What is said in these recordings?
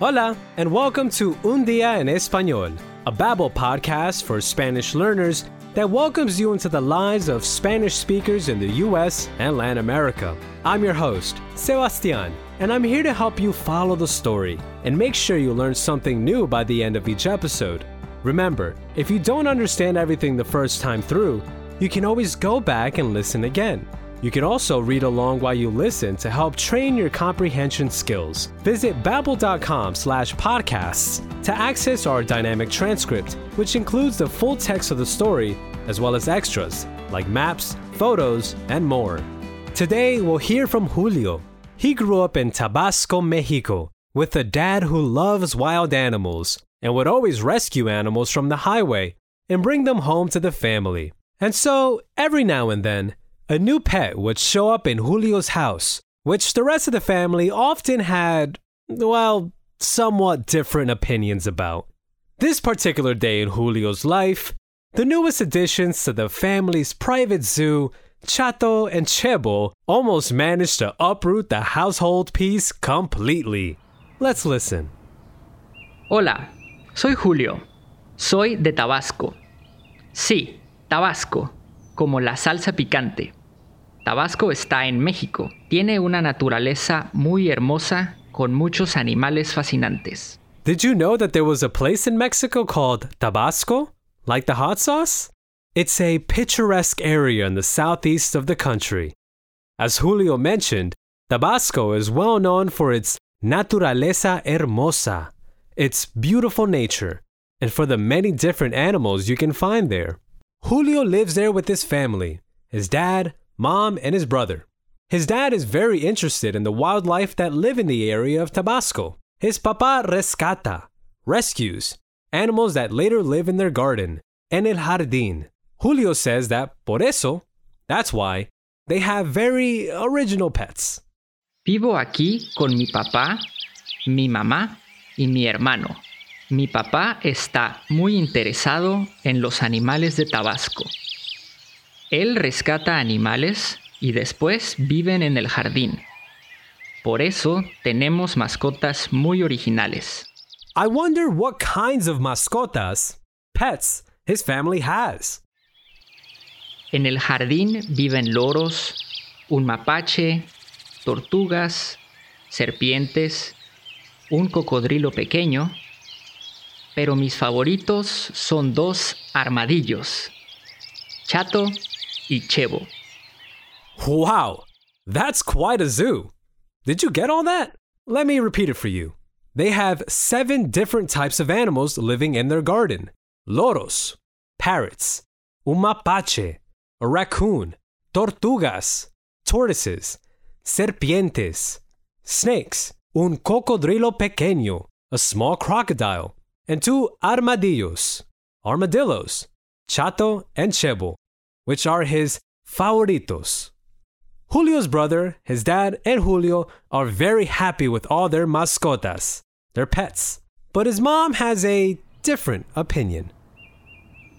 Hola, and welcome to Un Día en Español, a Babbel podcast for Spanish learners that welcomes you into the lives of Spanish speakers in the US and Latin America. I'm your host, Sebastian, and I'm here to help you follow the story and make sure you learn something new by the end of each episode. Remember, if you don't understand everything the first time through, you can always go back and listen again. You can also read along while you listen to help train your comprehension skills. Visit babbel.com slash podcasts to access our dynamic transcript, which includes the full text of the story, as well as extras, like maps, photos, and more. Today, we'll hear from Julio. He grew up in Tabasco, Mexico, with a dad who loves wild animals and would always rescue animals from the highway and bring them home to the family. And so, every now and then, a new pet would show up in Julio's house, which the rest of the family often had, well, somewhat different opinions about. This particular day in Julio's life, the newest additions to the family's private zoo, Chato and Chebo, almost managed to uproot the household peace completely. Let's listen. Hola, soy Julio. Soy de Tabasco. Sí, Tabasco, como la salsa picante. Tabasco está en México. Tiene una naturaleza muy hermosa con muchos animales fascinantes. Did you know that there was a place in Mexico called Tabasco? Like the hot sauce? It's a picturesque area in the southeast of the country. As Julio mentioned, Tabasco is well known for its naturaleza hermosa, its beautiful nature, and for the many different animals you can find there. Julio lives there with his family his dad, mom, and his brother. His dad is very interested in the wildlife that live in the area of Tabasco. His papa rescata, rescues, animals that later live in their garden, en el jardín. Julio says that por eso, that's why, they have very original pets. Vivo aquí con mi papá, mi mamá y mi hermano. Mi papá está muy interesado en los animales de Tabasco. Él rescata animales y después viven en el jardín. Por eso tenemos mascotas muy originales. I wonder what kinds of mascotas, pets, his family has. En el jardín viven loros, un mapache, tortugas, serpientes, un cocodrilo pequeño, pero mis favoritos son dos armadillos, Chato y Chebo. Wow, that's quite a zoo. Did you get all that? Let me repeat it for you. They have seven different types of animals living in their garden loros, parrots, un mapache, a raccoon, tortugas, tortoises, serpientes, snakes, un cocodrilo pequeño, a small crocodile, and two armadillos, armadillos, Chato and Chebo, which are his favoritos. Julio's brother, his dad, and Julio are very happy with all their mascotas, their pets. But his mom has a different opinion.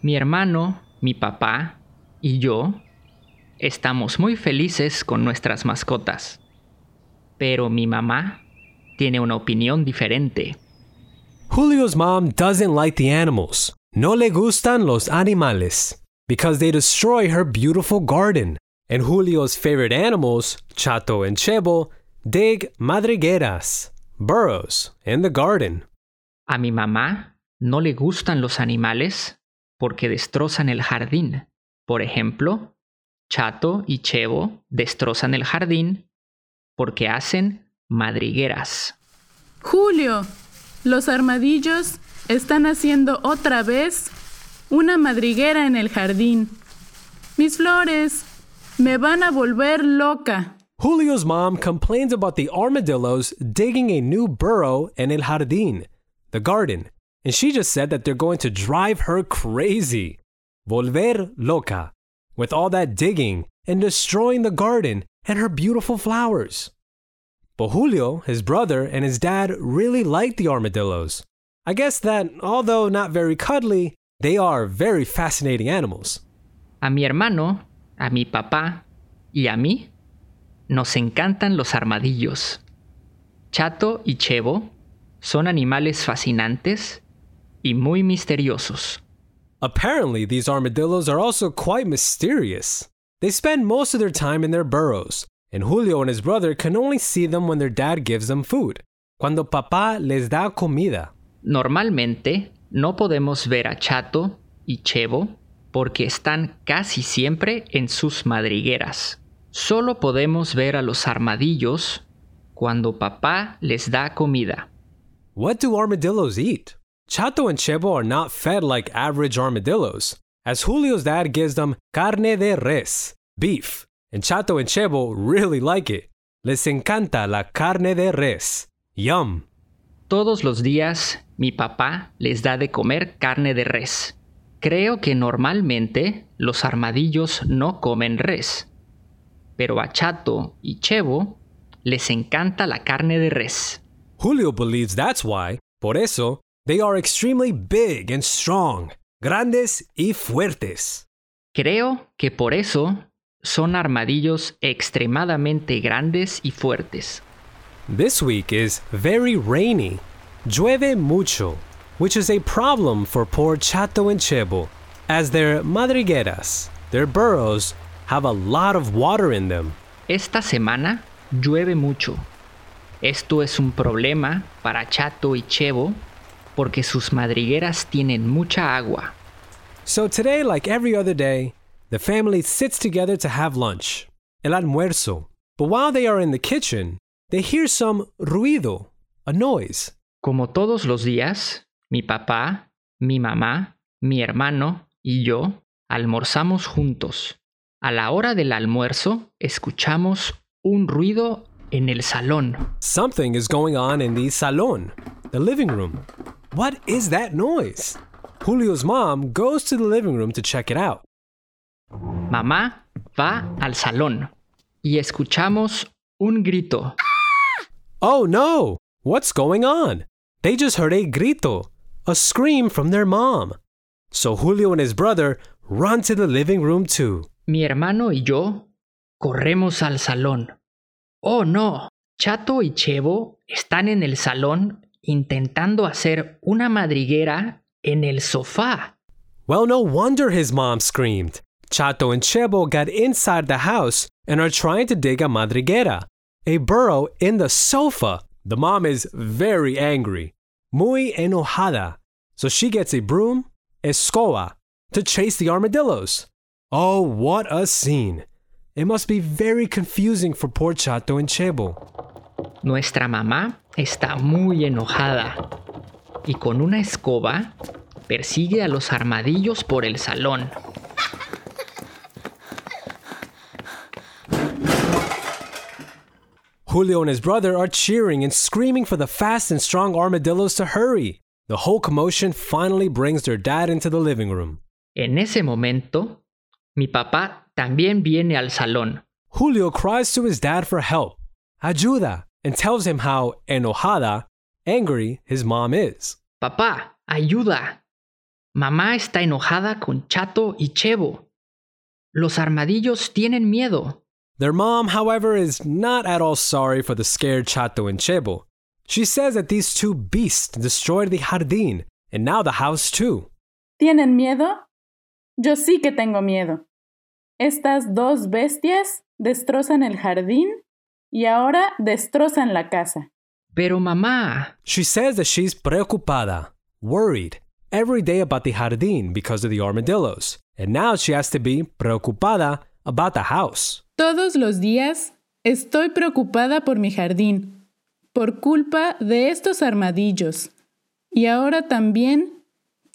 Mi hermano, mi papá y yo estamos muy felices con nuestras mascotas. Pero mi mamá tiene una opinión diferente. Julio's mom doesn't like the animals. No le gustan los animales because they destroy her beautiful garden. And Julio's favorite animals, Chato and Chebo, dig madrigueras, burrows, in the garden. A mi mamá no le gustan los animales porque destrozan el jardín. Por ejemplo, Chato y Chebo destrozan el jardín porque hacen madrigueras. Julio, los armadillos están haciendo otra vez una madriguera en el jardín. Mis flores me van a volver loca. Julio's mom complains about the armadillos digging a new burrow in el jardín, the garden, and she just said that they're going to drive her crazy. Volver loca, with all that digging and destroying the garden and her beautiful flowers. But Julio, his brother, and his dad really like the armadillos. I guess that, although not very cuddly, they are very fascinating animals. A mi hermano, a mi papá y a mí nos encantan los armadillos. Chato y Chebo son animales fascinantes y muy misteriosos. Apparently, these armadillos are also quite mysterious. They spend most of their time in their burrows, and Julio and his brother can only see them when their dad gives them food, cuando papá les da comida. Normalmente no podemos ver a Chato y Chevo porque están casi siempre en sus madrigueras. Solo podemos ver a los armadillos cuando papá les da comida. What do armadillos eat? Chato and Chevo are not fed like average armadillos, as Julio's dad gives them carne de res, beef, and Chato and Chevo really like it. Les encanta la carne de res. Yum. Todos los días mi papá les da de comer carne de res. Creo que normalmente los armadillos no comen res, pero a Chato y Chevo les encanta la carne de res. Julio believes that's why, por eso, they are extremely big and strong, grandes y fuertes. Creo que por eso son armadillos extremadamente grandes y fuertes. This week is very rainy. Llueve mucho, which is a problem for poor Chato and Chevo, as their madrigueras, their burrows, have a lot of water in them. Esta semana llueve mucho. Esto es un problema para Chato y Chevo porque sus madrigueras tienen mucha agua. So today, like every other day, the family sits together to have lunch, el almuerzo. But while they are in the kitchen, they hear some ruido, a noise. Como todos los días, mi papá, mi mamá, mi hermano y yo almorzamos juntos. A la hora del almuerzo escuchamos un ruido en el salón. Something is going on in the salon, the living room. What is that noise? Julio's mom goes to the living room to check it out. Mamá va al salón y escuchamos un grito. Oh no! What's going on? They just heard a grito, a scream from their mom. So Julio and his brother run to the living room too. Mi hermano y yo corremos al salón. Oh no, Chato y Chevo están en el salón intentando hacer una madriguera en el sofá. Well, no wonder his mom screamed. Chato and Chebo got inside the house and are trying to dig a madriguera, a burrow in the sofa. The mom is very angry, muy enojada. So she gets a broom, escoba, to chase the armadillos. Oh, what a scene! It must be very confusing for poor Chato and Chebo. Nuestra mamá está muy enojada y con una escoba persigue a los armadillos por el salón. Julio and his brother are cheering and screaming for the fast and strong armadillos to hurry. The whole commotion finally brings their dad into the living room. En ese momento, mi papá también viene al salón. Julio cries to his dad for help, ayuda, and tells him how enojada, angry his mom is. Papá, ayuda. Mamá está enojada con Chato y Chevo. Los armadillos tienen miedo. Their mom, however, is not at all sorry for the scared Chato and Chebo. She says that these two beasts destroyed the jardín and now the house too. ¿Tienen miedo? Yo sí que tengo miedo. Estas dos bestias destrozan el jardín y ahora destrozan la casa. Pero mamá, She says that she's preocupada, worried, every day about the jardín because of the armadillos. And now she has to be preocupada about the house. Todos los días estoy preocupada por mi jardín, por culpa de estos armadillos. Y ahora también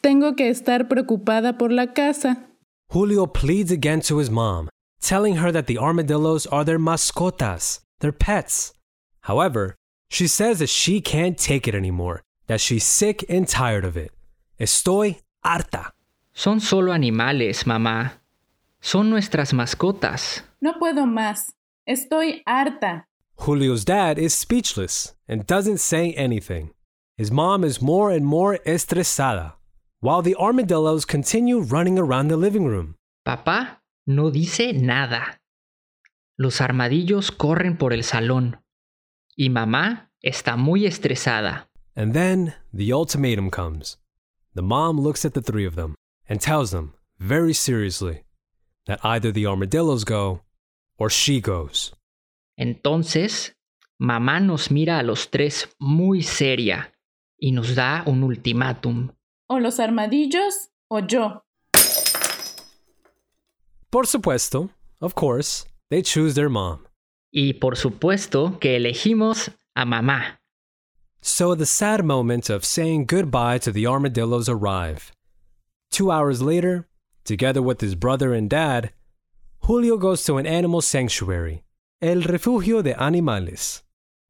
tengo que estar preocupada por la casa. Julio pleads again to his mom, telling her that the armadillos are their mascotas, their pets. However, she says that she can't take it anymore, that she's sick and tired of it. Estoy harta. son solo animales, mamá. Son nuestras mascotas. No puedo más. Estoy harta. Julio's dad is speechless and doesn't say anything. His mom is more and more estresada, while the armadillos continue running around the living room. Papá no dice nada. Los armadillos corren por el salón. Y mamá está muy estresada. And then the ultimatum comes. The mom looks at the three of them and tells them, very seriously, that either the armadillos go or she goes. Entonces, mamá nos mira a los tres muy seria y nos da un ultimátum. O los armadillos o yo. Por supuesto, of course, they choose their mom. Y por supuesto que elegimos a mamá. So the sad moment of saying goodbye to the armadillos arrive. Two hours later, together with his brother and dad, Julio goes to an animal sanctuary, El Refugio de Animales,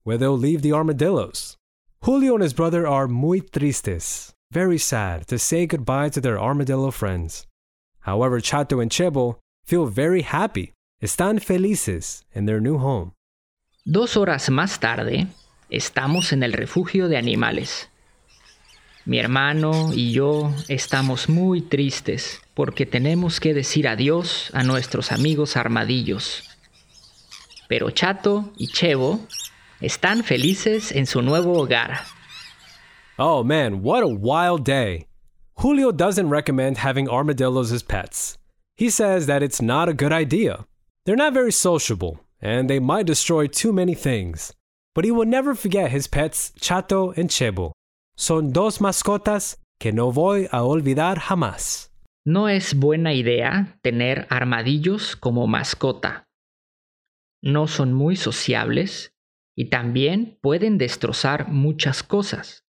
where they'll leave the armadillos. Julio and his brother are muy tristes, very sad to say goodbye to their armadillo friends. However, Chato and Chebo feel very happy, están felices in their new home. Dos horas más tarde, estamos en el refugio de animales. Mi hermano y yo estamos muy tristes porque tenemos que decir adiós a nuestros amigos armadillos. Pero Chato y Chevo están felices en su nuevo hogar. Oh man, what a wild day! Julio doesn't recommend having armadillos as pets. He says that it's not a good idea. They're not very sociable, and they might destroy too many things. But he will never forget his pets Chato and Chebo. Son dos mascotas que no voy a olvidar jamás. No es buena idea tener armadillos como mascota. No son muy sociables y también pueden destrozar muchas cosas.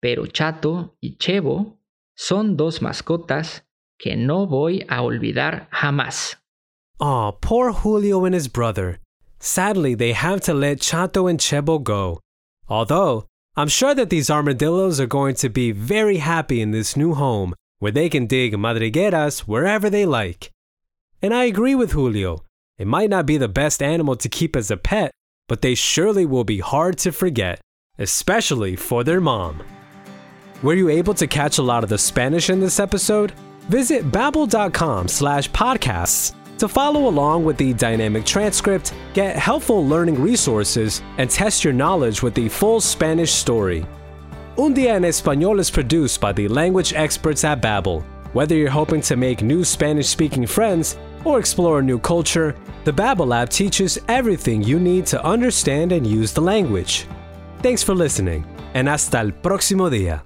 Pero Chato y Chebo son dos mascotas que no voy a olvidar jamás. Oh, poor Julio and his brother. Sadly, they have to let Chato and Chebo go. Although, I'm sure that these armadillos are going to be very happy in this new home where they can dig madrigueras wherever they like. And I agree with Julio. It might not be the best animal to keep as a pet, but they surely will be hard to forget, especially for their mom. Were you able to catch a lot of the Spanish in this episode? Visit babbel.com slash podcasts to follow along with the dynamic transcript, get helpful learning resources, and test your knowledge with the full Spanish story. Un Día en Español is produced by the language experts at Babbel. Whether you're hoping to make new Spanish-speaking friends or explore a new culture, the Babbel app teaches everything you need to understand and use the language. Thanks for listening, and hasta el próximo día.